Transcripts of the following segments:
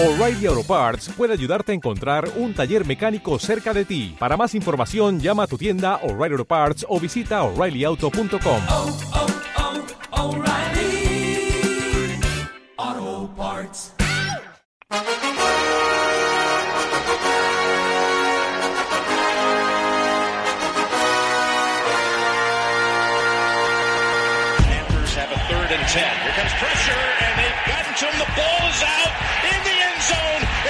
O'Reilly Auto Parts puede ayudarte a encontrar un taller mecánico cerca de ti. Para más información, llama a tu tienda O'Reilly Auto Parts o visita oreillyauto.com. oh, oh, Parts. Panthers have a third and ten. Here comes pressure, and they've gotten to him. The ball is out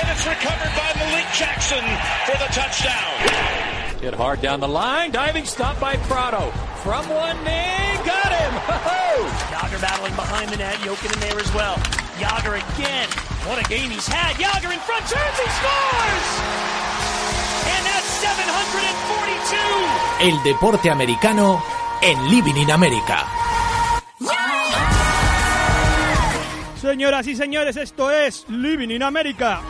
and it's recovered by Malik Jackson for the touchdown. Hit hard down the line. Diving stop by Prado. From one knee. Got him. Ho-ho! Yager battling behind the net. Jokin in there as well. Yager again. What a game he's had. Yager in front. Turns. He scores! And that's 742. El deporte americano en Living in America. Señoras y señores, esto es Living in America.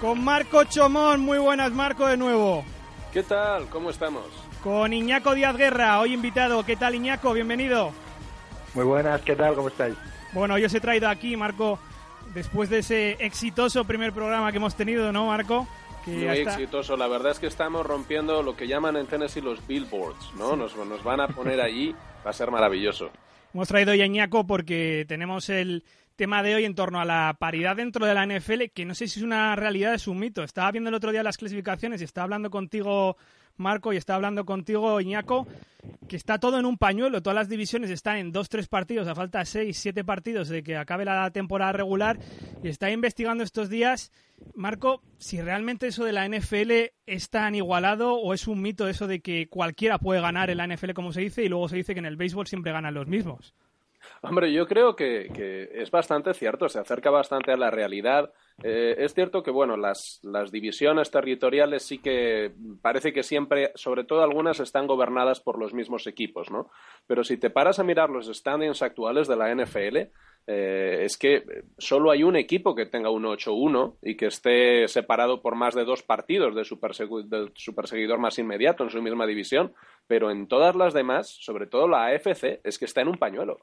Con Marco Chomón, muy buenas Marco de nuevo. ¿Qué tal? ¿Cómo estamos? Con Iñaco Díaz Guerra, hoy invitado. ¿Qué tal Iñaco? Bienvenido. Muy buenas, ¿qué tal? ¿Cómo estáis? Bueno, yo os he traído aquí, Marco, después de ese exitoso primer programa que hemos tenido, ¿no, Marco? Que Muy hasta- exitoso. La verdad es que estamos rompiendo lo que llaman en Tennessee los billboards, ¿no? Nos, nos van a poner allí. Va a ser maravilloso. Hemos traído hoy a Iñaco porque tenemos el tema de hoy en torno a la paridad dentro de la NFL, que no sé si es una realidad es un mito. Estaba viendo el otro día las clasificaciones y estaba hablando contigo, Marco, y estaba hablando contigo, Iñaco, que está todo en un pañuelo. Todas las divisiones están en dos, tres partidos, a falta seis, siete partidos de que acabe la temporada regular. Y está investigando estos días, Marco, si realmente eso de la NFL es tan igualado o es un mito eso de que cualquiera puede ganar en la NFL, como se dice, y luego se dice que en el béisbol siempre ganan los mismos. Hombre, yo creo que, es bastante cierto, se acerca bastante a la realidad. Eh, es cierto que, bueno, las, las divisiones territoriales sí que parece que siempre, sobre todo algunas, están gobernadas por los mismos equipos, ¿no? Pero si te paras a mirar los standings actuales de la NFL, eh, es que solo hay un equipo que tenga un 8-1 y que esté separado por más de dos partidos de su, de su perseguidor más inmediato en su misma división, pero en todas las demás, sobre todo la AFC, es que está en un pañuelo.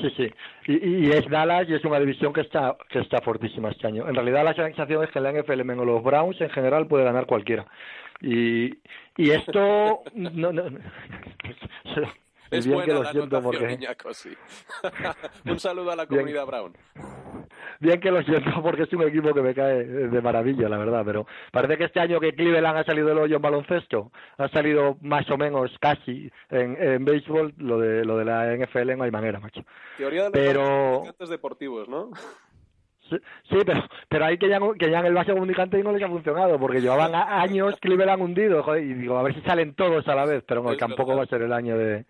Sí, sí. Y, y es Dallas y es una división que está que está fortísima este año. En realidad la sensación que la NFL menos los Browns en general puede ganar cualquiera. Y, y esto no, no, Es bien buena que lo la siento porque Iñaco, sí. Un saludo a la Bien. comunidad Brown. bien que lo siento porque es un equipo que me cae de maravilla, la verdad, pero parece que este año que Cleveland ha salido del hoyo en baloncesto, ha salido más o menos casi en, en béisbol, lo de lo de la NFL no hay manera, macho. Teoría de Pero- deportivos, ¿no? Sí, pero, pero hay que ya, que ya en el base comunicante y no les ha funcionado, porque llevaban años Cleveland hundido, joder, y digo, a ver si salen todos a la vez, pero no, tampoco va a ser el año de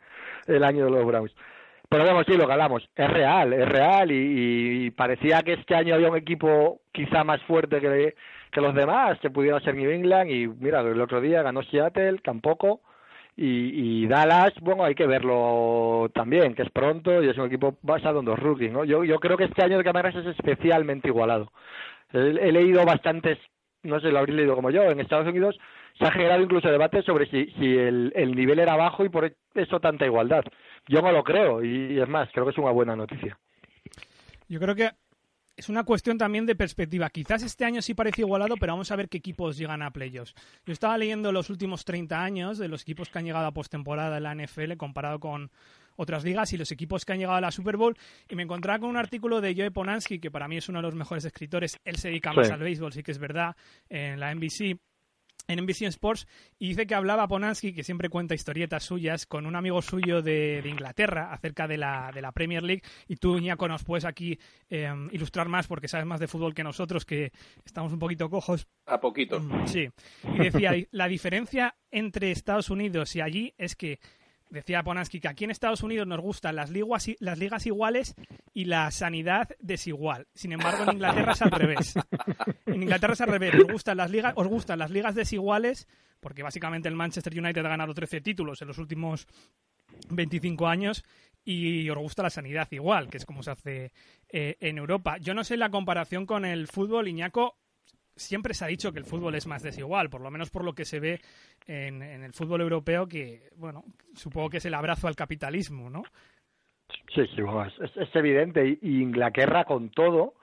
el año de los Browns. Pero bueno, sí, lo galamos. Es real, es real, y, parecía que este año había un equipo quizá más fuerte que, que los demás, que pudiera ser New England, y mira, el otro día ganó Seattle, tampoco, y, y Dallas, bueno, hay que verlo también, que es pronto y es un equipo basado en dos rookies, ¿no? Yo, yo creo que este año de cámaras es especialmente igualado. He leído bastantes, no sé, lo habréis leído como yo, en Estados Unidos se ha generado incluso debate sobre si, si el, el nivel era bajo y por eso tanta igualdad. Yo no lo creo y, es más, creo que es una buena noticia. Yo creo que es una cuestión también de perspectiva. Quizás este año sí parece igualado, pero vamos a ver qué equipos llegan a playoffs. Yo estaba leyendo los últimos 30 años de los equipos que han llegado a postemporada en la NFL comparado con otras ligas y los equipos que han llegado a la Super Bowl y me encontraba con un artículo de Joe Ponansky, que para mí es uno de los mejores escritores. Él se dedica más Sí. al béisbol, sí que es verdad, en la NBC en NBC Sports y dice que hablaba Ponansky, que siempre cuenta historietas suyas, con un amigo suyo de, de Inglaterra acerca de la, de la Premier League y tú, Ñaco, nos puedes aquí eh, ilustrar más porque sabes más de fútbol que nosotros, que estamos un poquito cojos. A poquito. Mm, Sí. Y decía, la diferencia entre Estados Unidos y allí es que Decía Ponansky que aquí en Estados Unidos nos gustan las ligas, las ligas iguales y la sanidad desigual. Sin embargo, en Inglaterra es al revés. En Inglaterra es al revés. Os gustan las ligas, os gustan las ligas desiguales, porque básicamente el Manchester United ha ganado 13 títulos en los últimos 25 años y os gusta la sanidad igual, que es como se hace eh, en Europa. Yo no sé la comparación con el fútbol, Iñaco. Siempre se ha dicho que el fútbol es más desigual, por lo menos por lo que se ve en, en el fútbol europeo, que, bueno, supongo que es el abrazo al capitalismo, ¿no? Sí, sí, es, evidente. Y, Inglaterra con todo,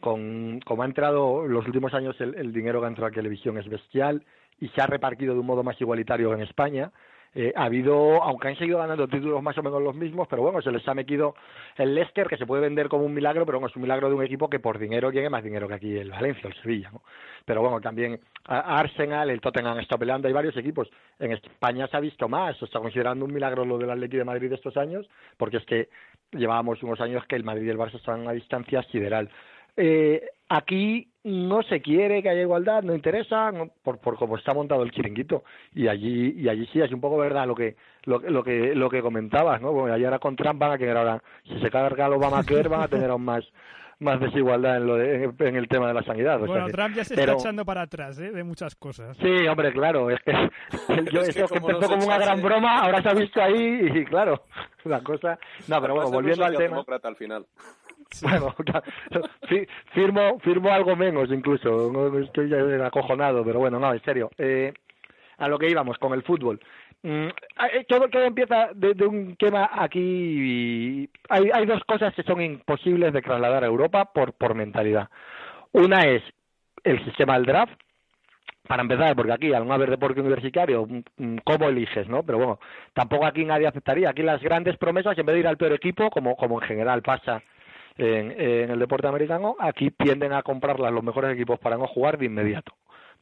con como ha entrado los últimos años el, dinero que ha entrado a televisión es bestial y se ha repartido de un modo más igualitario en España. Eh, ha habido, aunque han seguido ganando títulos más o menos los mismos, pero bueno, se les ha metido el Leicester, que se puede vender como un milagro, pero bueno, es un milagro de un equipo que por dinero tiene más dinero que aquí el Valencia, el Sevilla, ¿no? Pero bueno, también Arsenal, el Tottenham está peleando, hay varios equipos. En España se ha visto más, se está considerando un milagro lo del Atlético de Madrid estos años, porque es que llevábamos unos años que el Madrid y el Barça estaban a distancia sideral. Eh, aquí no se quiere que haya igualdad, no interesa, no- por, por cómo está montado el chiringuito. Y allí, y allí sí es un poco verdad lo que, lo, lo que, lo que comentabas, ¿no? Bueno, allí ahora con Trump van a querer ahora, si se carga lo van a querer, van a tener aún más, más desigualdad en, lo de- en el tema de la sanidad. o sea Bueno, Trump ya se pero- está echando para atrás ¿eh? de muchas cosas. Sí, hombre, claro, es que yo Es que eso que empezó como una gran broma, ahora se ha visto ahí y claro, la cosa... No, pero bueno, volviendo al tema... socialdemócrata al final. Bueno, fi- firmo, firmo algo menos incluso, estoy ya acojonado, pero bueno, no, en serio. Eh, a lo que íbamos con el fútbol. Mm, todo, todo empieza desde un tema aquí. Hay, hay dos cosas que son imposibles de trasladar a Europa por, por mentalidad. Una es el sistema del draft, para empezar, porque aquí al no haber deporte universitario, mm, mm, ¿cómo eliges, no? Pero bueno, tampoco aquí nadie aceptaría. Aquí las grandes promesas, en vez de ir al peor equipo, como, como en general pasa en, el deporte americano, aquí tienden a comprarlas los mejores equipos para no jugar de inmediato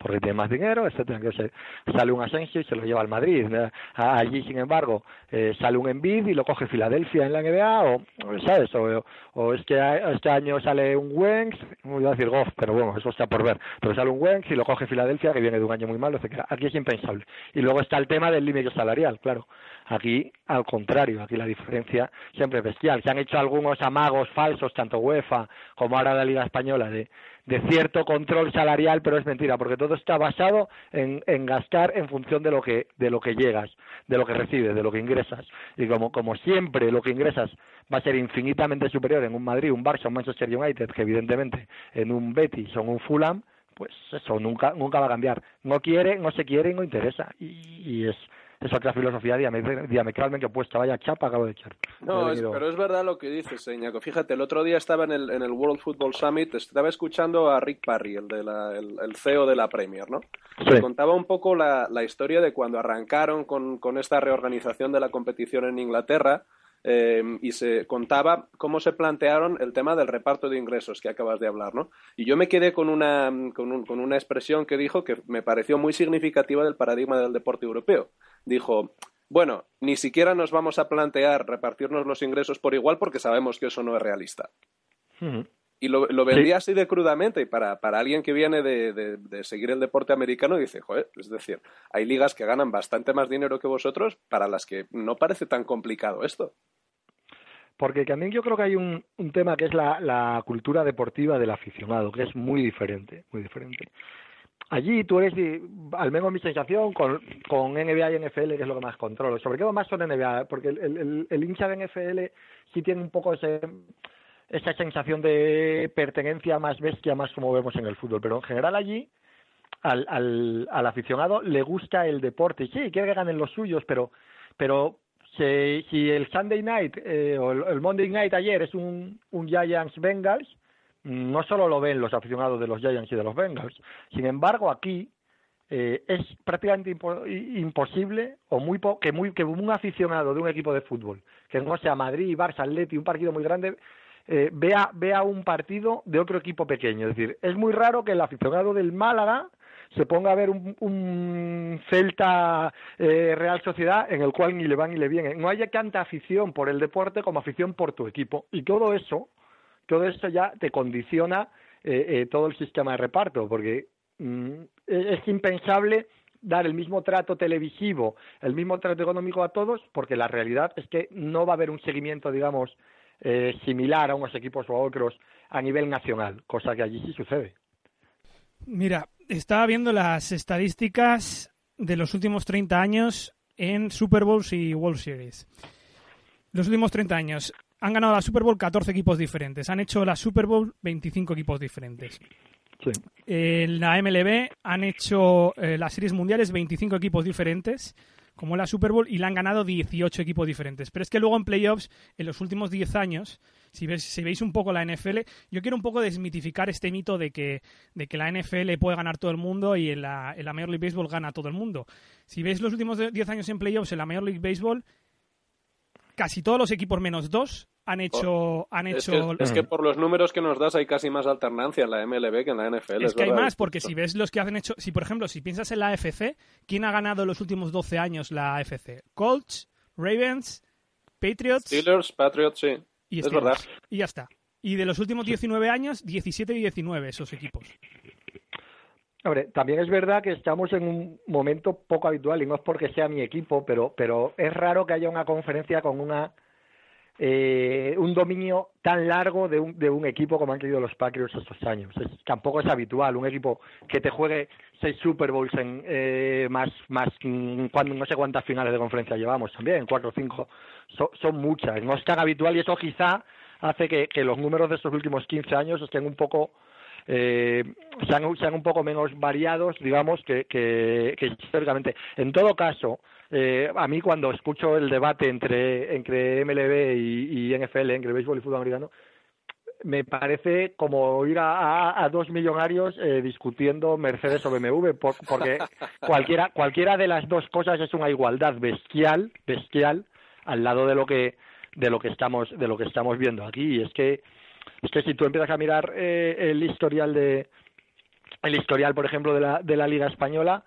porque tiene más dinero, etcétera, que se, sale un Asensio y se lo lleva al Madrid. Eh, Allí, sin embargo, eh, sale un Embiid y lo coge Filadelfia en la NBA, o, ¿sabes? O, o este año sale un Wengs, no iba a decir Goff, pero bueno, eso está por ver, pero sale un Wengs y lo coge Filadelfia, que viene de un año muy malo, etcétera. Aquí es impensable. Y luego está el tema del límite salarial, claro. Aquí, al contrario, aquí la diferencia siempre es bestial. Se han hecho algunos amagos falsos, tanto UEFA como ahora la Liga Española, de, de cierto control salarial, pero es mentira, porque todo está basado en, gastar en función de lo que de lo que llegas, de lo que recibes, de lo que ingresas. Y como, como siempre lo que ingresas va a ser infinitamente superior en un Madrid, un Barça, un Manchester United, que evidentemente en un Betis o en un Fulham, pues eso nunca nunca va a cambiar. No quiere, no se quiere y no interesa. Y, y es, es otra filosofía diame- diametralmente opuesta. Vaya chapa acabo de echar. No, es- pero es verdad lo que dices, Señaco. Fíjate, el otro día estaba en el, en el World Football Summit, estaba escuchando a Rick Parry, el, de la, el, el CEO de la Premier, ¿no? Sí. Contaba un poco la, la historia de cuando arrancaron con, con esta reorganización de la competición en Inglaterra eh, y se contaba cómo se plantearon el tema del reparto de ingresos que acabas de hablar, ¿no? Y yo me quedé con una, con, un- con una expresión que dijo que me pareció muy significativa del paradigma del deporte europeo. Dijo, bueno, ni siquiera nos vamos a plantear repartirnos los ingresos por igual porque sabemos que eso no es realista. Y lo, lo vendía así de crudamente y para, para alguien que viene de, de- de seguir el deporte americano dice, joder, es decir, hay ligas que ganan bastante más dinero que vosotros para las que no parece tan complicado esto. Porque también yo creo que hay un, tema que es la, cultura deportiva del aficionado, que es muy diferente, muy diferente. Allí tú eres, al menos mi sensación, con, con NBA y NFL, que es lo que más controlo. Sobre todo más son NBA, porque el, el- el hincha de NFL sí tiene un poco ese, esa sensación de pertenencia más bestia, más como vemos en el fútbol. Pero en general allí, al, al, al aficionado le gusta el deporte. Sí, quiere que ganen los suyos, pero, pero si, si el Sunday night eh, o el, Monday night ayer es un, un Giants Bengals, no solo lo ven los aficionados de los Giants y de los Bengals. Sin embargo, aquí eh, es prácticamente imposible o muy po- que muy que un aficionado de un equipo de fútbol que no sea Madrid, Barça, Atleti, un partido muy grande eh, vea vea un partido de otro equipo pequeño. Es decir, es muy raro que el aficionado del Málaga se ponga a ver un, un Celta eh, Real Sociedad en el cual ni le va ni le viene. No haya tanta afición por el deporte como afición por tu equipo. Y todo eso, todo eso ya te condiciona eh, eh, todo el sistema de reparto, porque mm, es es impensable dar el mismo trato televisivo, el mismo trato económico a todos, porque la realidad es que no va a haber un seguimiento, digamos, eh, similar a unos equipos o a otros a nivel nacional, cosa que allí sí sucede. Mira, estaba viendo las estadísticas de los últimos 30 años en Super Bowls y World Series. Los últimos 30 años han ganado la Super Bowl 14 equipos diferentes. Han hecho la Super Bowl 25 equipos diferentes. Sí. En la MLB han hecho eh, las series mundiales 25 equipos diferentes como la Super Bowl y la han ganado 18 equipos diferentes. Pero es que luego en playoffs, en los últimos 10 años, si, ves, si veis un poco la NFL, yo quiero un poco desmitificar este mito de que, de que la NFL puede ganar todo el mundo y en la, en la Major League Baseball gana todo el mundo. Si veis los últimos 10 años en playoffs en la Major League Baseball, casi todos los equipos menos dos han hecho... Han Es hecho que, es que por los números que nos das hay casi más alternancia en la MLB que en la NFL. Es que hay más, porque si ves los que han hecho, si por ejemplo, si piensas en la AFC, ¿quién ha ganado los últimos 12 años la AFC? Colts, Ravens, Patriots Steelers, Patriots, sí. Y es verdad. Y ya está. Y de los últimos 19 años, 17 y 19 esos equipos. Hombre, también es verdad que estamos en un momento poco habitual y no es porque sea mi equipo, pero, pero es raro que haya una conferencia con una eh, un dominio tan largo de un, de un equipo como han tenido los Patriots estos años. Es- tampoco es habitual un equipo que te juegue seis Super Bowls en eh, más más mm, cuando no sé cuántas finales de conferencia llevamos también, cuatro o cinco, So- son muchas. No es tan habitual y eso quizá hace que, los números de estos últimos 15 años estén un poco eh, sean, sean un poco menos variados, digamos, que, que históricamente. En todo caso, eh, a mí cuando escucho el debate entre, entre MLB y, y NFL, entre béisbol y fútbol americano, me parece como ir a, a- a dos millonarios eh, discutiendo Mercedes o BMW, por- porque cualquiera, cualquiera de las dos cosas es una igualdad bestial, bestial, al lado de lo que de lo que estamos de lo que estamos viendo aquí. Y es que es que si tú empiezas a mirar eh, el historial de el historial, por ejemplo, de la, de la Liga Española,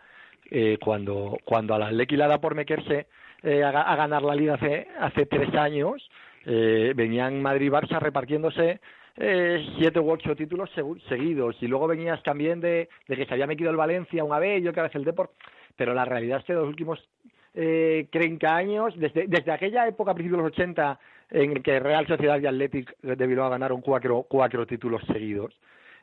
eh, cuando, cuando a la Atleti le da por meterse eh, a, ga- a ganar la Liga hace, hace tres años, eh, venían Madrid y Barça repartiéndose eh, siete u ocho títulos segu- seguidos. Y luego venías también de, de que se había metido el Valencia una vez y otra vez el Deport, pero la realidad es que los últimos eh, 30 años, desde, desde aquella época, a principios de los 80, en que Real Sociedad y Athletic de Bilbao ganaron cuatro, cuatro títulos seguidos,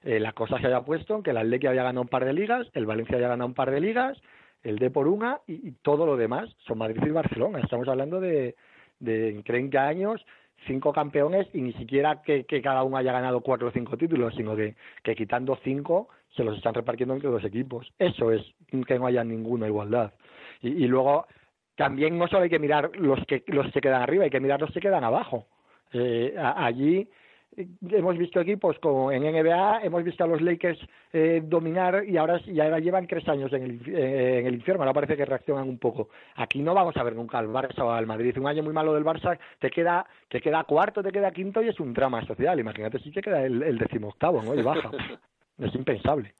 eh, la cosa se había puesto en que el Athletic había ganado un par de ligas, el Valencia había ganado un par de ligas, el D por una y, todo lo demás son Madrid y Barcelona. Estamos hablando de, de en 30 años, cinco campeones y ni siquiera que, cada uno haya ganado cuatro o cinco títulos, sino que, quitando cinco se los están repartiendo entre dos equipos. Eso es que no haya ninguna igualdad. Y, luego también no solo hay que mirar los que los que quedan arriba, hay que mirar los que quedan abajo. Eh, allí hemos visto equipos como en NBA, hemos visto a los Lakers eh, dominar y ahora, y ahora llevan tres años en el, eh, en el infierno, ahora parece que reaccionan un poco. Aquí no vamos a ver nunca al Barça o al Madrid. Un año muy malo del Barça, te queda, te queda cuarto, te queda quinto y es un drama social. Imagínate si te queda el, el decimoctavo, ¿no? Y baja. Es impensable.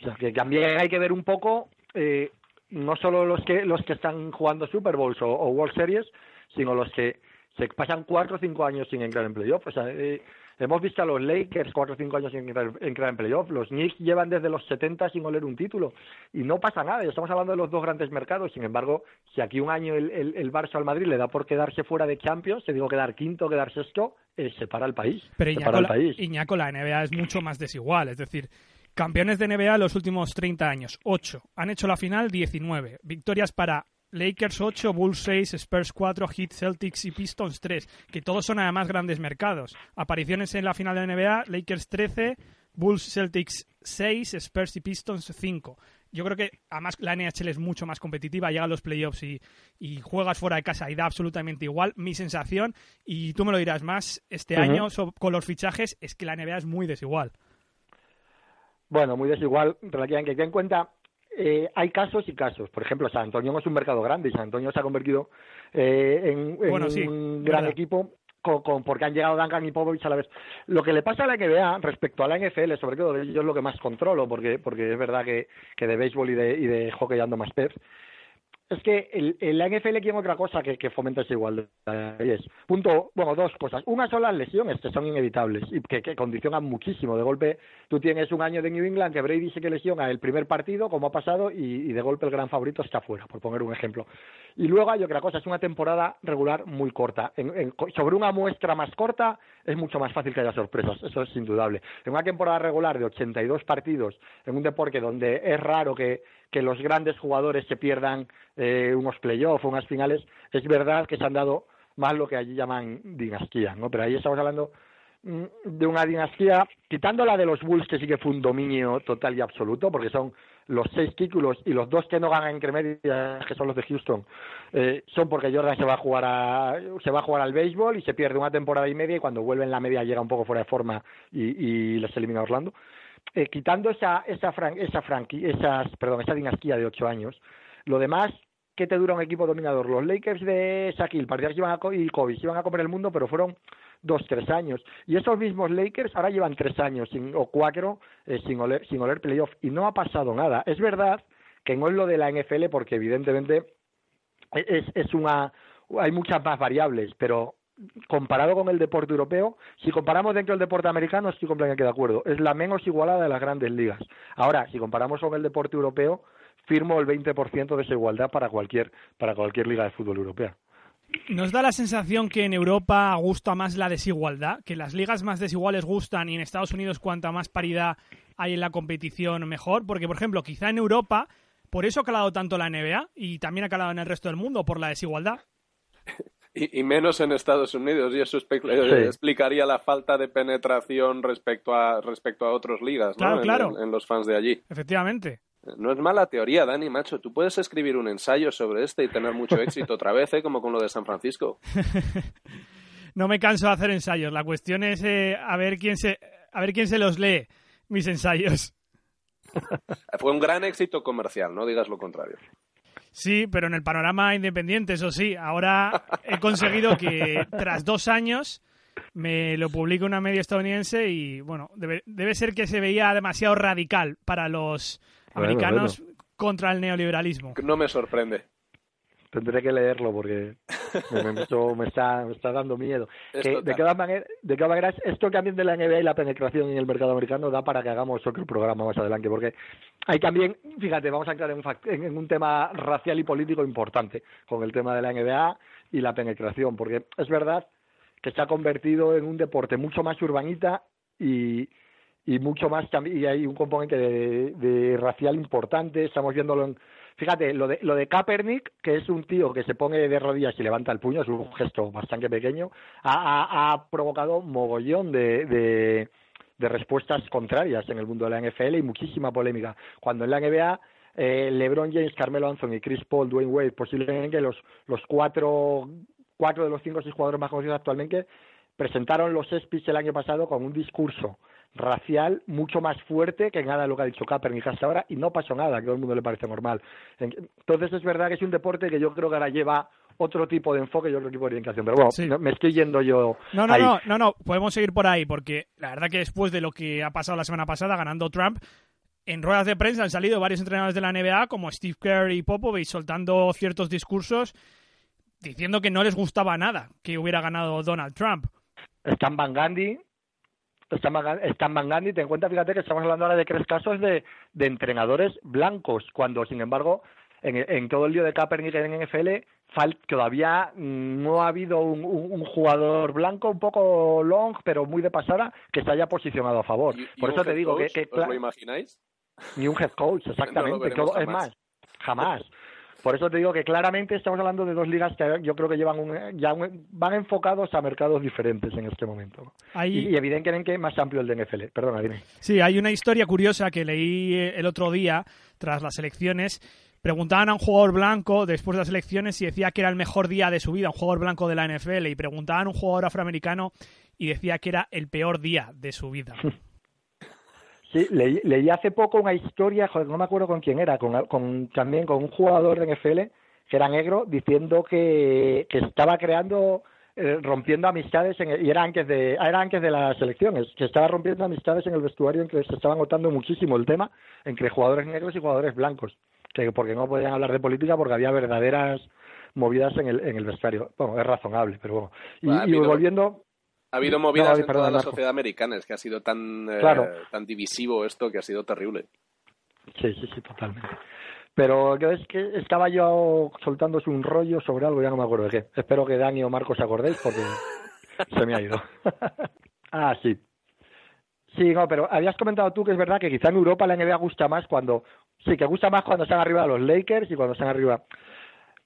O sea, que también hay que ver un poco, eh, no solo los que los que están jugando Super Bowls o, o World Series, sino los que se pasan cuatro o cinco años sin entrar en playoff. O sea, eh, hemos visto a los Lakers cuatro o cinco años sin entrar, entrar en playoff. Los Knicks llevan desde los 70 sin oler un título. Y no pasa nada. Ya estamos hablando de los dos grandes mercados. Sin embargo, si aquí un año el, el, el Barça al Madrid le da por quedarse fuera de Champions, te digo quedar quinto, quedar sexto, eh, separa el país. Pero Iñaco, el país. Iñaco, la NBA es mucho más desigual. Es decir, campeones de NBA los últimos 30 años, 8. Han hecho la final 19. Victorias para Lakers 8, Bulls 6, Spurs 4, Heat, Celtics y Pistons 3. Que todos son además grandes mercados. Apariciones en la final de NBA, Lakers 13, Bulls, Celtics 6, Spurs y Pistons 5. Yo creo que además la NHL es mucho más competitiva, llega a los playoffs y, y juegas fuera de casa y da absolutamente igual. Mi sensación, y tú me lo dirás más, este año so- con los fichajes es que la NBA es muy desigual. Bueno, muy desigual, relativamente. Ten en cuenta, eh, hay casos y casos. Por ejemplo, San Antonio es un mercado grande y San Antonio se ha convertido eh, en, en Bueno, sí, un gran verdad. equipo con, con- porque han llegado Duncan y Popovich a la vez. Lo que le pasa a la NBA respecto a la NFL, sobre todo yo es lo que más controlo, porque porque es verdad que, que de béisbol y de, y de hockey ando más pez, es que el, la NFL quiere otra cosa que, que fomenta esa igualdad. Es, punto, bueno, dos cosas. Una son las lesiones, que son inevitables y que, condicionan muchísimo. De golpe, tú tienes un año de New England que Brady se que lesiona el primer partido, como ha pasado, y, de golpe el gran favorito está fuera, por poner un ejemplo. Y luego hay otra cosa, es una temporada regular muy corta. En- sobre una muestra más corta es mucho más fácil que haya sorpresas, eso es indudable. En una temporada regular de 82 partidos, en un deporte donde es raro que, que los grandes jugadores se pierdan eh, unos playoffs unas finales, es verdad que se han dado más lo que allí llaman dinastía, ¿no? Pero ahí estamos hablando mm, de una dinastía, quitando la de los Bulls, que sí que fue un dominio total y absoluto, porque son los seis títulos y los dos que no ganan entre medias, que son los de Houston, eh, son porque Jordan se va a jugar a, se va a jugar al béisbol y se pierde una temporada y media y cuando vuelve en la media llega un poco fuera de forma y, y les elimina Orlando. Eh, quitando esa esa fran, esa franqui, esas perdón esa dinastía de ocho años, lo demás ¿qué te dura un equipo dominador? Los Lakers de Shaquille, que iban a, y Kobe, iban a comer el mundo, pero fueron dos, tres años. Y esos mismos Lakers ahora llevan tres años sin, o cuatro eh, sin, oler, sin oler playoff y no ha pasado nada. Es verdad que no es lo de la NFL porque evidentemente es, es una hay muchas más variables, pero comparado con el deporte europeo, si comparamos dentro del deporte americano, estoy completamente de acuerdo. Es la menos igualada de las grandes ligas. Ahora, si comparamos con el deporte europeo, firmo el 20% de esa igualdad para cualquier, para cualquier liga de fútbol europea. ¿Nos da la sensación que en Europa gusta más la desigualdad? ¿Que las ligas más desiguales gustan y en Estados Unidos cuanta más paridad hay en la competición mejor? Porque, por ejemplo, quizá en Europa, por eso ha calado tanto la NBA y también ha calado en el resto del mundo, por la desigualdad. Y, y menos en Estados Unidos, y eso Sí. explicaría la falta de penetración respecto a, respecto a otras ligas, ¿no? Claro, En- claro. en- en los fans de allí. Efectivamente. No es mala teoría, Dani, macho. Tú puedes escribir un ensayo sobre este y tener mucho éxito otra vez, ¿eh? como con lo de San Francisco. No me canso de hacer ensayos. La cuestión es eh, a ver quién se a ver quién se los lee mis ensayos. Fue un gran éxito comercial, no digas lo contrario. Sí, pero en el panorama independiente, eso sí. Ahora he conseguido que tras dos años me lo publique una media estadounidense y, bueno, debe, debe ser que se veía demasiado radical para los Bueno, americanos contra el neoliberalismo. No me sorprende. Tendré que leerlo porque me, me- está, me está dando miedo. Que, de todas maneras, de todas maneras, esto también de la NBA y la penetración en el mercado americano da para que hagamos otro programa más adelante, porque hay también, fíjate, vamos a entrar en en en un tema racial y político importante con el tema de la NBA y la penetración, porque es verdad que se ha convertido en un deporte mucho más urbanita y, y mucho más y hay un componente de, de racial importante estamos viéndolo en fíjate lo de lo de Kaepernick que es un tío que se pone de rodillas y levanta el puño es un gesto bastante pequeño ha, ha, ha provocado mogollón de, de respuestas contrarias en el mundo de la NFL y muchísima polémica. Cuando en la NBA eh, LeBron James, Carmelo Anthony, Chris Paul, Dwayne Wade, posiblemente los los cuatro cuatro de los cinco o seis jugadores más conocidos actualmente presentaron los ESPYs el año pasado con un discurso racial mucho más fuerte que nada de lo que ha dicho Kaepernick hasta ahora y no pasó nada, que a todo el mundo le parece normal. Entonces es verdad que es un deporte que yo creo que ahora lleva otro tipo de enfoque y otro tipo de orientación. Pero bueno, Sí. me estoy yendo yo No, no, ahí. no, no, no, podemos seguir por ahí, porque la verdad que después de lo que ha pasado la semana pasada ganando Trump, en ruedas de prensa han salido varios entrenadores de la NBA, como Steve Kerr y Popovich, soltando ciertos discursos diciendo que no les gustaba nada que hubiera ganado Donald Trump. Stan Van Gundy, Stan Van, Gundy, ten en cuenta, fíjate que estamos hablando ahora de tres casos de, de entrenadores blancos, cuando sin embargo en, en todo el lío de Kaepernick en NFL fal- todavía mm, no ha habido un, un- un jugador blanco un poco long, pero muy de pasada, que se haya posicionado a favor. ¿Y- Por eso te digo que, coach? que ¿Os cla- lo imagináis? ni un head coach, exactamente. todo- es más, jamás. Por eso te digo que claramente estamos hablando de dos ligas que yo creo que llevan un, ya un- van enfocados a mercados diferentes en este momento. Y, y evidentemente más amplio el de NFL. Perdona, dime. Sí, hay una historia curiosa que leí eh, el otro día, tras las elecciones. Preguntaban a un jugador blanco después de las elecciones y decía que era el mejor día de su vida, un jugador blanco de la NFL. Y preguntaban a un jugador afroamericano y decía que era el peor día de su vida. Sí, leí, leí hace poco una historia, joder, no me acuerdo con quién era, con, con- también con un jugador de NFL que era negro, diciendo que, que estaba creando, eh, rompiendo amistades, en el- y era antes, de, era antes de las elecciones, que estaba rompiendo amistades en el vestuario en que se estaba notando muchísimo el tema entre jugadores negros y jugadores blancos, que porque no podían hablar de política porque había verdaderas movidas en el, en el vestuario. Bueno, es razonable, pero bueno. Y, Ha y volviendo... Ha habido movidas No, en perdón, toda la sociedad americana, es que ha sido tan, eh, tan divisivo esto que ha sido terrible. Sí, sí, sí, totalmente. Pero yo es que estaba yo soltándose un rollo sobre algo, ya no me acuerdo de qué. Espero que Dani o Marcos se acordéis porque se me ha ido. ah, sí. Sí, no, pero habías comentado tú que es verdad que quizá en Europa la NBA gusta más cuando... Sí, que gusta más cuando están arriba los Lakers y cuando están arriba...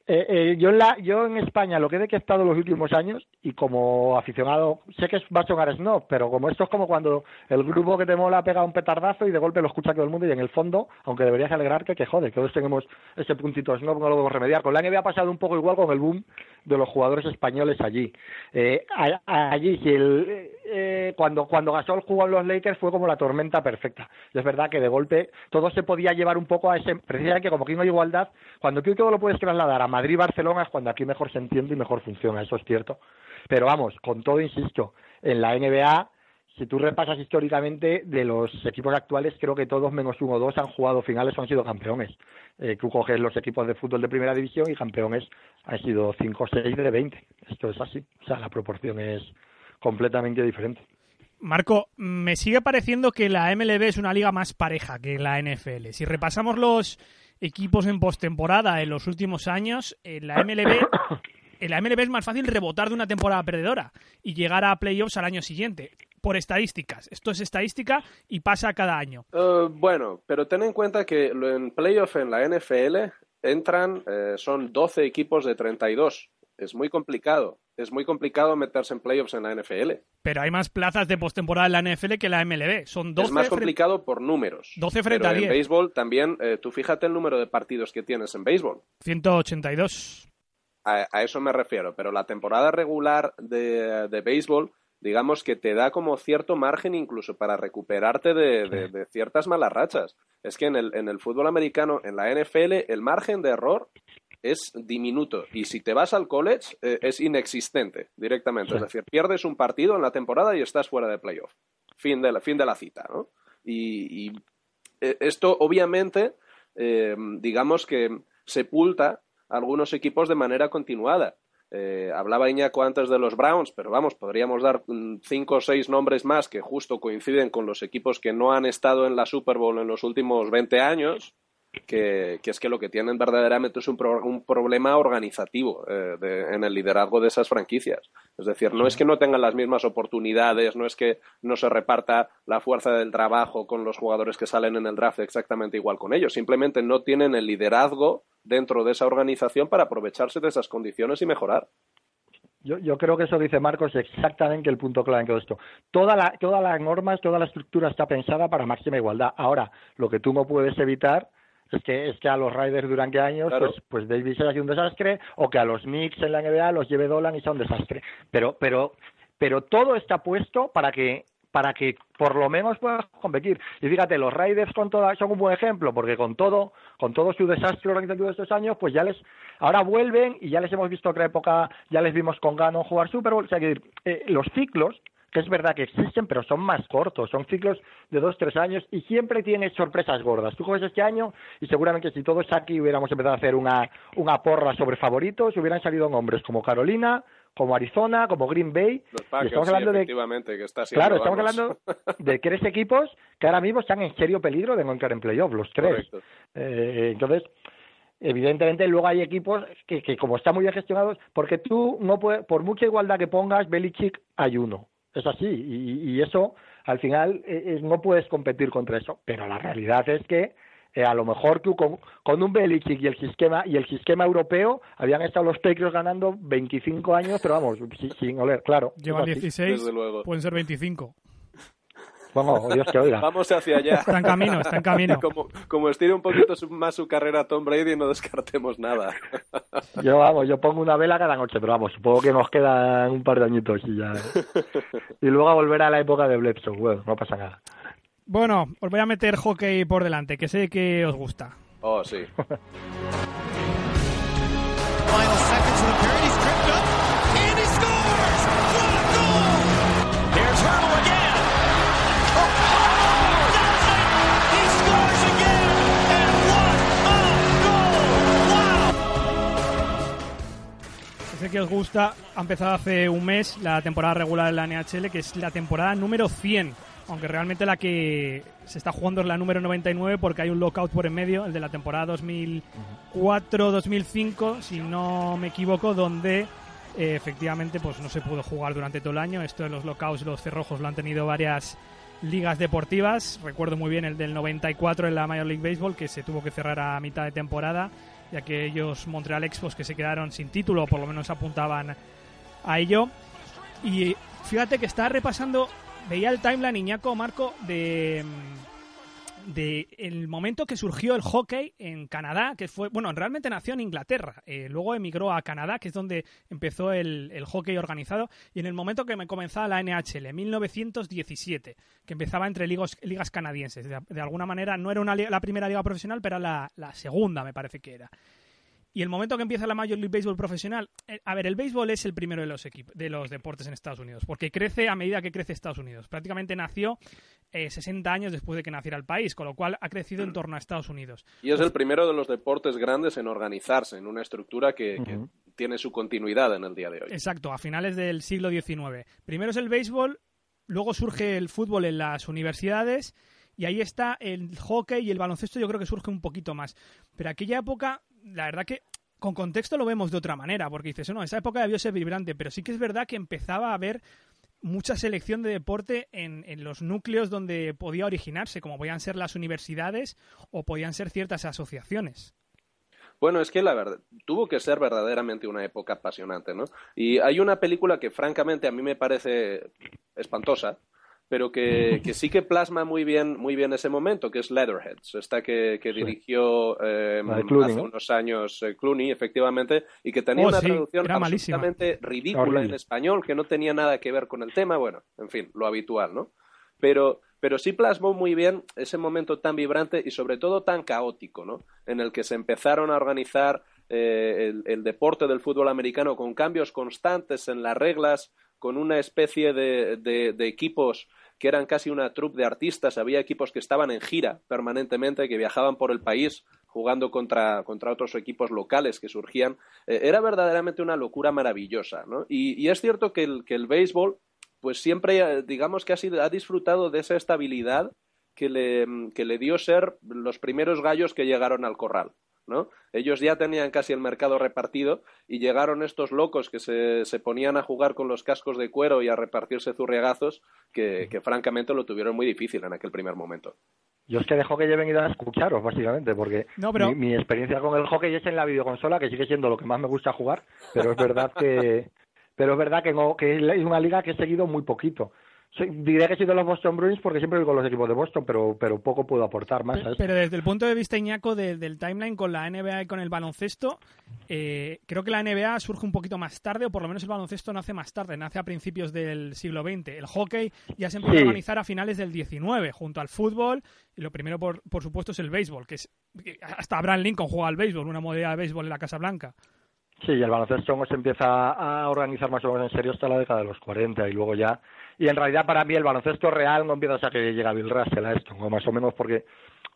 Eh, eh, yo, en la, yo en España, lo que he que estado los últimos años, y como aficionado, sé que va a sonar snob, pero como esto es como cuando el grupo que te mola pega un petardazo y de golpe lo escucha todo el mundo, y en el fondo, aunque deberías alegrarte, que joder, que todos tenemos ese puntito snob, no lo debemos remediar. Con la NBA ha pasado un poco igual con el boom de los jugadores españoles allí. Eh, allí, si el, eh, cuando, cuando Gasol jugó en los Lakers fue como la tormenta perfecta. Es verdad que de golpe todo se podía llevar un poco a ese, precisamente que como aquí no hay igualdad, cuando tú todo lo puedes trasladar a Madrid-Barcelona es cuando aquí mejor se entiende y mejor funciona, eso es cierto. Pero vamos, con todo insisto, en la NBA si tú repasas históricamente de los equipos actuales, creo que todos menos uno o dos han jugado finales o han sido campeones. Eh, tú coges los equipos de fútbol de primera división y campeones han sido 5 o 6 de 20. Esto es así. O sea, la proporción es completamente diferente. Marco, me sigue pareciendo que la MLB es una liga más pareja que la NFL. Si repasamos los equipos en postemporada en los últimos años, en la MLB en la MLB es más fácil rebotar de una temporada perdedora y llegar a playoffs al año siguiente por estadísticas. Esto es estadística y pasa cada año. Uh, bueno, pero ten en cuenta que en playoff en la NFL entran, eh, son 12 equipos de 32. Es muy complicado. Es muy complicado meterse en playoffs en la NFL. Pero hay más plazas de postemporada en la NFL que en la MLB. Son 12 es más complicado por números. 12 frente pero a 10. En béisbol también, eh, tú fíjate el número de partidos que tienes en béisbol. 182. A, a eso me refiero. Pero la temporada regular de, de béisbol digamos que te da como cierto margen incluso para recuperarte de, ciertas malas rachas. Es que en el, en el fútbol americano, en la NFL, el margen de error es diminuto y si te vas al college eh, es inexistente directamente. Es decir, pierdes un partido en la temporada y estás fuera de playoff. Fin de la, fin de la cita, ¿no? Y, eh, esto obviamente, eh, digamos que sepulta a algunos equipos de manera continuada. Eh, hablaba Iñaco antes de los Browns, pero vamos, podríamos dar mm, cinco o seis nombres más que justo coinciden con los equipos que no han estado en la Super Bowl en los últimos 20 años, que, es que lo que tienen verdaderamente es un, un problema organizativo eh, en el liderazgo de esas franquicias. Es decir, no es que no tengan las mismas oportunidades, no es que no se reparta la fuerza del trabajo con los jugadores que salen en el draft exactamente igual con ellos, simplemente no tienen el liderazgo dentro de esa organización para aprovecharse de esas condiciones y mejorar. Yo, yo creo que eso dice Marcos exactamente el punto clave en todo esto. Toda la, todas las normas, toda la estructura está pensada para máxima igualdad. Ahora, lo que tú no puedes evitar que es que a los Riders durante años pues pues Davis haya un desastre o que a los Knicks en la NBA los lleve Dolan y sea un desastre. Pero pero pero todo está puesto para que para que por lo menos puedas competir. Y fíjate, los Raiders con toda, son un buen ejemplo, porque con todo, con todo su desastre organizativo de estos años, pues ya les, ahora vuelven y ya les hemos visto otra época, ya les vimos con Gano jugar Super Bowl, o sea que eh, los ciclos, que es verdad que existen, pero son más cortos, son ciclos de dos, tres años y siempre tienes sorpresas gordas. Tú coges este año y seguramente si todos aquí hubiéramos empezado a hacer una, una porra sobre favoritos, hubieran salido nombres como Carolina, como Arizona, como Green Bay. estamos hablando de que está claro, estamos hablando de tres equipos que ahora mismo están en serio peligro de no entrar en playoff, los tres. Eh, entonces, evidentemente luego hay equipos que, que como están muy bien gestionados, porque tú no puedes, por mucha igualdad que pongas, Belichick hay uno. Es así y, y eso al final eh, no puedes competir contra eso. Pero la realidad es que eh, a lo mejor tú con, con un Belichick y el sistema y el sistema europeo habían estado los Patriots ganando 25 años, pero vamos, sin, oler, claro. Llevan 16, pueden ser 25. Vamos, Dios que oiga. Vamos hacia allá. Está en camino, está en camino. Como, como estire un poquito más su carrera Tom Brady, no descartemos nada. Yo, vamos, yo pongo una vela cada noche, pero vamos, supongo que nos quedan un par de añitos y ya. Y luego a volver a la época de Bledsoe, bueno, no pasa nada. Bueno, os voy a meter hockey por delante, que sé que os gusta. Oh, sí. Sé que os gusta, ha empezado hace un mes la temporada regular de la NHL, que es la temporada número 100 aunque realmente la que se está jugando es la número 99 porque hay un lockout por en medio, el de la temporada 2004-2005, si no me equivoco, donde eh, efectivamente pues no se pudo jugar durante todo el año. Esto de los lockouts, los cerrojos lo han tenido varias ligas deportivas. Recuerdo muy bien el del 94 en la Major League Baseball que se tuvo que cerrar a mitad de temporada y aquellos Montreal Expos que se quedaron sin título, por lo menos apuntaban a ello. Y fíjate que está repasando, veía el timeline Iñaco Marco de de el momento que surgió el hockey en Canadá, que fue, bueno, realmente nació en Inglaterra, eh, luego emigró a Canadá, que es donde empezó el, el, hockey organizado, y en el momento que me comenzaba la NHL, 1917, que empezaba entre ligos, ligas canadienses. De, de, alguna manera no era una, la primera liga profesional, pero era la, la segunda, me parece que era. Y el momento que empieza la Major League Baseball profesional, eh, a ver, el béisbol es el primero de los equipos, de los deportes en Estados Unidos, porque crece a medida que crece Estados Unidos. Prácticamente nació eh, 60 años después de que naciera el país, con lo cual ha crecido en torno a Estados Unidos. Y es el primero de los deportes grandes en organizarse en una estructura que, uh -huh. que tiene su continuidad en el día de hoy. Exacto, a finales del siglo XIX. Primero es el béisbol, luego surge el fútbol en las universidades y ahí está el hockey y el baloncesto yo creo que surge un poquito más. Pero aquella época, la verdad que con contexto lo vemos de otra manera, porque dices, no, esa época debió ser vibrante, pero sí que es verdad que empezaba a haber mucha selección de deporte en, en, los núcleos donde podía originarse, como podían ser las universidades o podían ser ciertas asociaciones. Bueno, es que la verdad, tuvo que ser verdaderamente una época apasionante, ¿no? Y hay una película que francamente a mí me parece espantosa, pero que, que, sí que plasma muy bien, muy bien ese momento, que es Leatherheads, esta que, que dirigió eh, Clooney, hace ¿no? unos años eh, Clooney, efectivamente, y que tenía oh, una sí, traducción absolutamente ridícula Horrible. en español, que no tenía nada que ver con el tema, bueno, en fin, lo habitual, ¿no? Pero, pero sí plasmó muy bien ese momento tan vibrante y sobre todo tan caótico, ¿no? En el que se empezaron a organizar eh, el, el deporte del fútbol americano con cambios constantes en las reglas, con una especie de, de, equipos que eran casi una troupe de artistas, había equipos que estaban en gira permanentemente, que viajaban por el país jugando contra, contra otros equipos locales que surgían. Eh, era verdaderamente una locura maravillosa. Y, y es cierto que el, que el béisbol, pues siempre, digamos que ha, sido, ha disfrutado de esa estabilidad que le, que le dio ser los primeros gallos que llegaron al corral. ¿No? Ellos ya tenían casi el mercado repartido y llegaron estos locos que se, se ponían a jugar con los cascos de cuero y a repartirse zurriagazos que, que, francamente lo tuvieron muy difícil en aquel primer momento. Yo es que dejo que lleven ido a escucharos, básicamente, porque no, pero... mi, mi, experiencia con el hockey es en la videoconsola, que sigue siendo lo que más me gusta jugar, pero es verdad que, pero es verdad que, no, que es una liga que he seguido muy poquito diré que soy de los Boston Bruins porque siempre voy con los equipos de Boston, pero, pero poco puedo aportar más. Pero, pero desde el punto de vista, Iñaco, de, del timeline con la NBA y con el baloncesto, eh, creo que la NBA surge un poquito más tarde, o por lo menos el baloncesto nace más tarde, nace a principios del siglo XX. El hockey ya se empezó sí. a organizar a finales del XIX, junto al fútbol, y lo primero, por, por supuesto, es el béisbol, que es hasta Abraham Lincoln juega al béisbol, una modalidad de béisbol en la Casa Blanca. Sí, y el baloncesto se empieza a organizar más o menos en serio hasta la década de los 40 y luego ya y en realidad para mí el baloncesto real no empieza hasta que llega Bill Russell a esto, o más o menos porque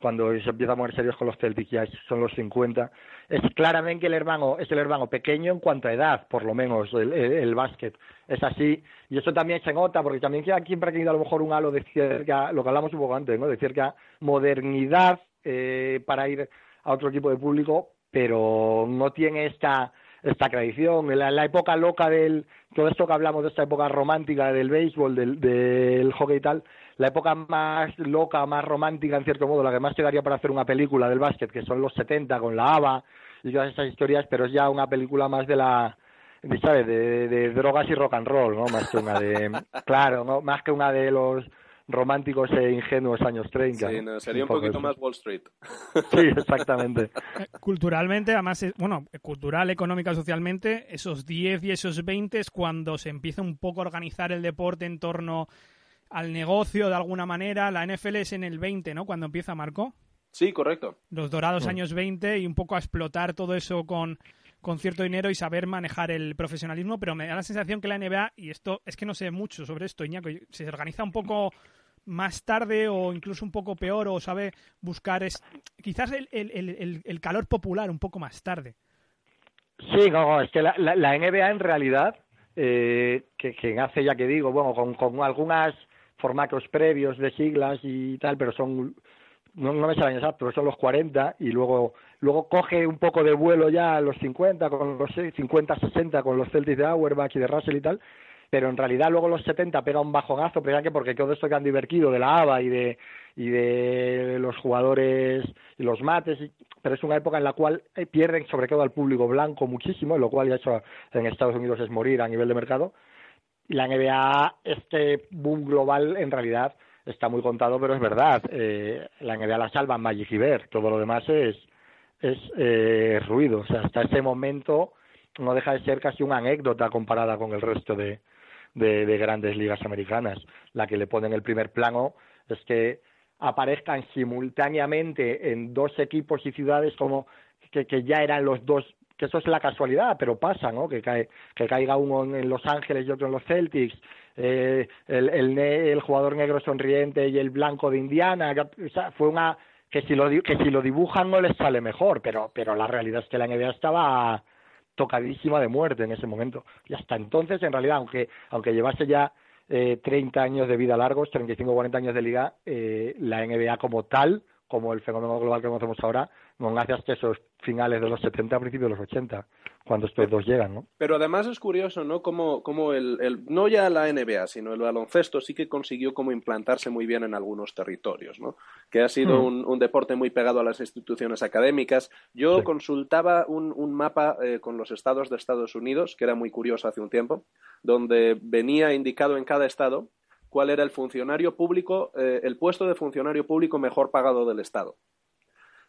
cuando se empieza a mover serios con los Celtics ya son los 50, es claramente el hermano, es el hermano pequeño en cuanto a edad, por lo menos, el, el, el básquet. Es así, y eso también se nota, porque también queda aquí tenido a lo mejor un halo de cierta, lo que hablamos un poco antes, ¿no? de cierta modernidad eh, para ir a otro tipo de público, pero no tiene esta esta tradición, la, la, época loca del, todo esto que hablamos de esta época romántica del béisbol, del, del hockey y tal, la época más loca, más romántica en cierto modo, la que más quedaría para hacer una película del básquet, que son los 70 con la ABA y todas esas historias, pero es ya una película más de la, ¿sabes? De, de, de drogas y rock and roll, ¿no? Más que una de, claro, ¿no? Más que una de los románticos e ingenuos años 30. Sí, no, sería un, poquito más Wall Street. Sí, exactamente. Culturalmente, además, bueno, cultural, económica, socialmente, esos 10 y esos 20 es cuando se empieza un poco a organizar el deporte en torno al negocio de alguna manera. La NFL es en el 20, ¿no? Cuando empieza, Marco. Sí, correcto. Los dorados sí. años 20 y un poco a explotar todo eso con con cierto dinero y saber manejar el profesionalismo, pero me da la sensación que la NBA, y esto es que no sé mucho sobre esto, Iñaco, se organiza un poco más tarde o incluso un poco peor o sabe buscar es quizás el, el, el, el calor popular un poco más tarde. Sí, no, es que la, NBA en realidad, eh, que, que hace ya que digo, bueno, con, con algunos formatos previos de siglas y tal, pero son no, no me salen exactos, son los 40 y luego luego coge un poco de vuelo ya a los 50 con los 50 60 con los Celtics de Auerbach y de Russell y tal pero en realidad luego los 70 pega un bajonazo, que porque todo esto que han divertido de la ABA y de, y de los jugadores y los mates, pero es una época en la cual eh, pierden sobre todo al público blanco muchísimo, lo cual ya hecho en Estados Unidos es morir a nivel de mercado. Y la NBA, este boom global en realidad está muy contado, pero es verdad. Eh, la NBA la salva Magic y Ver, todo lo demás es, es eh, ruido. O sea, hasta ese momento no deja de ser casi una anécdota comparada con el resto de, de, grandes ligas americanas. La que le ponen el primer plano es que aparezcan simultáneamente en dos equipos y ciudades como que, que ya eran los dos que eso es la casualidad, pero pasa, ¿no? Que, cae, que caiga uno en Los Ángeles y otro en los Celtics, eh, el, el, el, jugador negro sonriente y el blanco de Indiana, fue una que si lo que si lo dibujan no les sale mejor, pero pero la realidad es que la NBA estaba tocadísima de muerte en ese momento. Y hasta entonces, en realidad, aunque, aunque llevase ya eh, 30 años de vida largos, 35 o 40 años de liga, eh, la NBA como tal, como el fenómeno global que conocemos ahora, no hace hasta esos finales de los 70 a principios de los 80 cuando estos dos llegan, ¿no? Pero además es curioso, ¿no? Como, como el, el, no ya la NBA, sino el baloncesto sí que consiguió como implantarse muy bien en algunos territorios, ¿no? Que ha sido mm. un, deporte muy pegado a las instituciones académicas. Yo consultaba un, un mapa eh, con los estados de Estados Unidos, que era muy curioso hace un tiempo, donde venía indicado en cada estado cuál era el funcionario público, eh, el puesto de funcionario público mejor pagado del estado.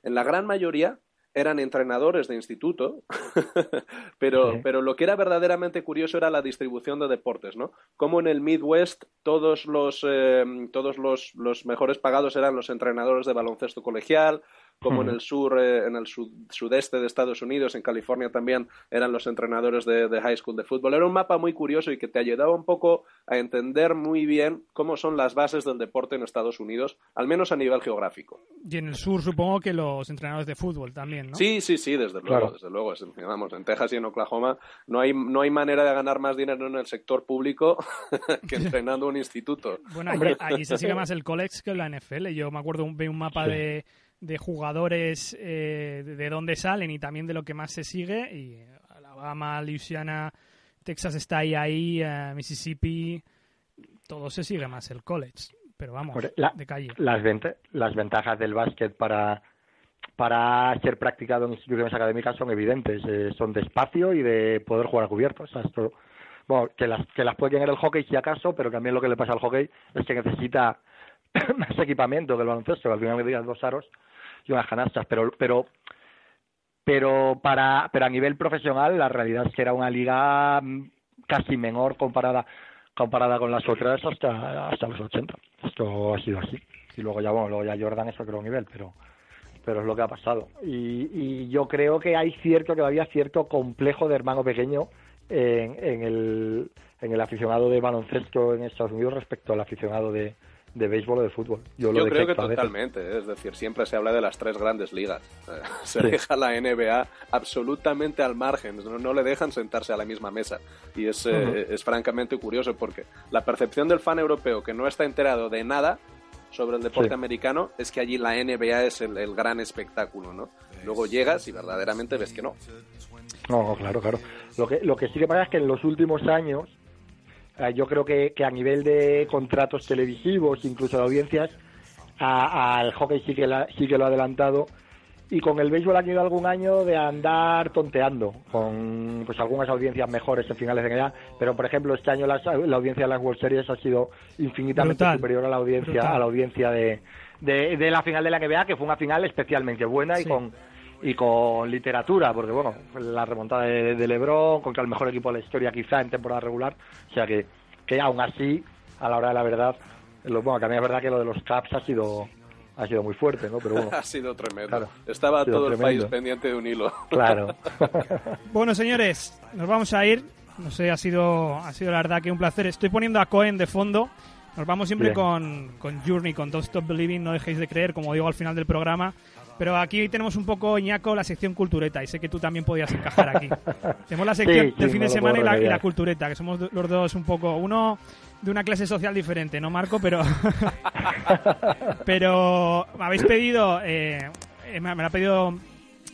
En la gran mayoría eran entrenadores de instituto, pero, pero lo que era verdaderamente curioso era la distribución de deportes, ¿no? Como en el Midwest todos los, eh, todos los, los mejores pagados eran los entrenadores de baloncesto colegial, como en el sur, eh, en el sudeste de Estados Unidos, en California también eran los entrenadores de, high school de fútbol. Era un mapa muy curioso y que te ayudaba un poco a entender muy bien cómo son las bases del deporte en Estados Unidos, al menos a nivel geográfico. Y en el sur supongo que los entrenadores de fútbol también, ¿no? Sí, sí, sí, desde luego, desde luego. Vamos, en Texas y en Oklahoma no hay, no hay manera de ganar más dinero en el sector público que entrenando un instituto. Bueno, allí, se sigue más el college que la NFL. Yo me acuerdo, veo un mapa de de jugadores eh, de dónde salen y también de lo que más se sigue. Y Alabama, Louisiana, Texas está ahí, ahí eh, Mississippi, todo se sigue más el college. Pero vamos, de calle. Las, las ventajas del básquet para, para ser practicado en instituciones académicas son evidentes. Eh, son de espacio y de poder jugar a cubierto. bueno, que las, que las puede tener el hockey si acaso, pero también lo que le pasa al hockey es que necesita más equipamiento que el baloncesto, al final me digas dos aros y unas canastas, pero, pero, pero para, pero a nivel profesional la realidad es que era una liga mm, casi menor comparada comparada con las otras hasta hasta los 80. Esto ha sido así. Y luego ya bueno, luego ya Jordan es otro nivel, pero pero es lo que ha pasado. Y, y yo creo que hay cierto que había cierto complejo de hermano pequeño en, en el en el aficionado de baloncesto en Estados Unidos respecto al aficionado de, de béisbol o de fútbol. Yo, creo que totalmente, es decir, siempre se habla de las tres grandes ligas. Se deja la NBA absolutamente al margen, no, le dejan sentarse a la misma mesa. Y es, eh, es francamente curioso porque la percepción del fan europeo que no está enterado de nada sobre el deporte americano es que allí la NBA es el, gran espectáculo, ¿no? Luego llegas y verdaderamente ves que no. No, claro, claro. Lo que, lo que sí que pasa es que en los últimos años eh, yo creo que, que, a nivel de contratos televisivos, incluso de audiencias, al hockey sí que, sí que lo ha adelantado. Y con el béisbol ha tenido algún año de andar tonteando, con pues algunas audiencias mejores en finales de NBA, pero por ejemplo este año la, audiencia de las World Series ha sido infinitamente superior a la audiencia a la audiencia de, de, la final de la NBA, que fue una final especialmente buena y con y con literatura, porque bueno, la remontada de, Lebron contra el mejor equipo de la historia quizá en temporada regular, o sea que, que aún así, a la hora de la verdad, lo, bueno, también es verdad que lo de los Caps ha sido ha sido muy fuerte, ¿no? Pero bueno. ha sido tremendo. Estaba todo el país pendiente de un hilo. Claro. bueno, señores, nos vamos a ir. No sé, ha sido, ha sido la verdad que un placer. Estoy poniendo a Cohen de fondo. Nos vamos siempre con, con Journey, con Don't Stop Believing, no dejéis de creer, como digo al final del programa. Pero aquí tenemos un poco, Iñaco, la sección cultureta, y sé que tú también podías encajar aquí. tenemos la sección del fin de semana y la, cultureta, que somos los dos un poco, uno de una clase social diferente, ¿no, Marco? Pero, pero me habéis pedido, eh, me, lo ha pedido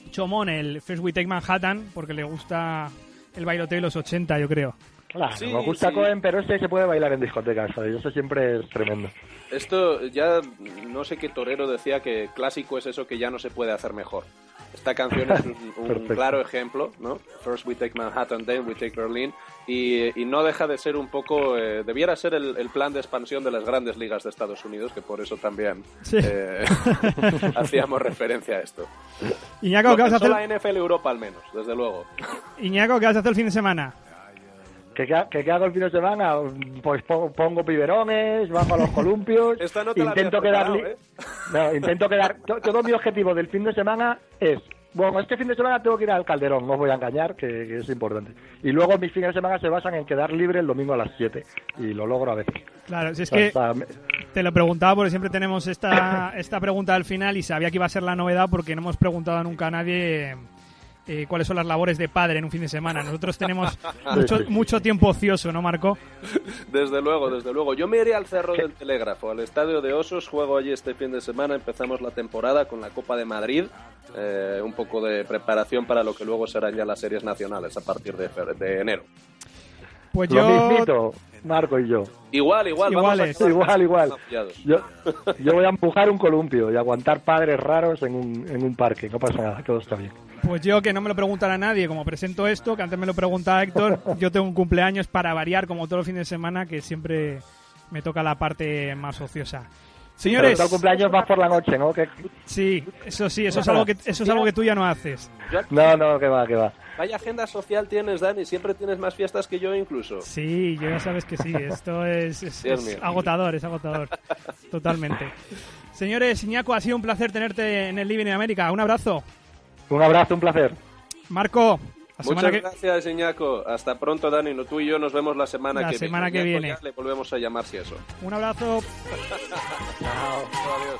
Chomón el First We Take Manhattan, porque le gusta el bailoteo de los 80, yo creo. Claro, Sí, me gusta sí. Cohen, pero este se puede bailar en discotecas, ¿sabes? Eso siempre es tremendo. Esto ya no sé qué torero decía que clásico es eso que ya no se puede hacer mejor. Esta canción es un, claro ejemplo, ¿no? First we take Manhattan, then we take Berlin. Y, y no deja de ser un poco, eh, debiera ser el, el plan de expansión de las grandes ligas de Estados Unidos, que por eso también Sí. eh, hacíamos referencia a esto. Iñaco, ¿qué vas a hacer? la NFL Europa al menos, desde luego. Iñaco, ¿qué vas a hacer el fin de semana? ¿Qué, qué, qué- hago el fin de semana? Pues pongo, pongo biberones, bajo a los columpios, Esta no intento quedar... ¿eh? No, intento quedar... to- Todo mi objetivo del fin de semana es... Bueno, este fin de semana tengo que ir al Calderón, no os voy a engañar, que, que es importante. Y luego mis fines de semana se basan en quedar libre el domingo a las 7. Y lo logro a veces. Claro, si es O sea, que te lo preguntaba porque siempre tenemos esta, esta pregunta al final y sabía que iba a ser la novedad porque no hemos preguntado nunca a nadie eh, cuáles son las labores de padre en un fin de semana. Nosotros tenemos mucho, tiempo ocioso, ¿no, Marco? Desde luego, desde luego. Yo me iré al Cerro del Telégrafo, al Estadio de Osos, juego allí este fin de semana, empezamos la temporada con la Copa de Madrid, eh, un poco de preparación para lo que luego serán ya las series nacionales a partir de, enero. Pues Lo yo... mismito, Marco y yo. Igual, igual, Iguales. vamos a Igual, igual. Yo, yo voy a empujar un columpio y aguantar padres raros en un, en un parque. No pasa nada, todo está bien. Pues yo, que no me lo preguntará nadie, como presento esto, que antes me lo preguntaba Héctor, yo tengo un cumpleaños para variar, como todos los fines de semana, que siempre me toca la parte más ociosa. Pero Señores, tú al cumpleaños vas por la noche, ¿no? Sí, eso sí, eso es algo que eso es algo que tú ya no haces. No, no, que va, que va. Vaya agenda social tienes, Dani, siempre tienes más fiestas que yo incluso. Sí, yo ya sabes que sí, esto es, agotador, es agotador, totalmente. Señores, Iñaco, ha sido un placer tenerte en el Living in América. Un abrazo. Un abrazo, un placer. Marco, la Muchas semana que gracias, Iñaco. Hasta pronto, Dani. No, tú y yo nos vemos la semana La que semana viene. que Iñaco viene. ya le volvemos a llamar si eso. un abrazo. Adiós.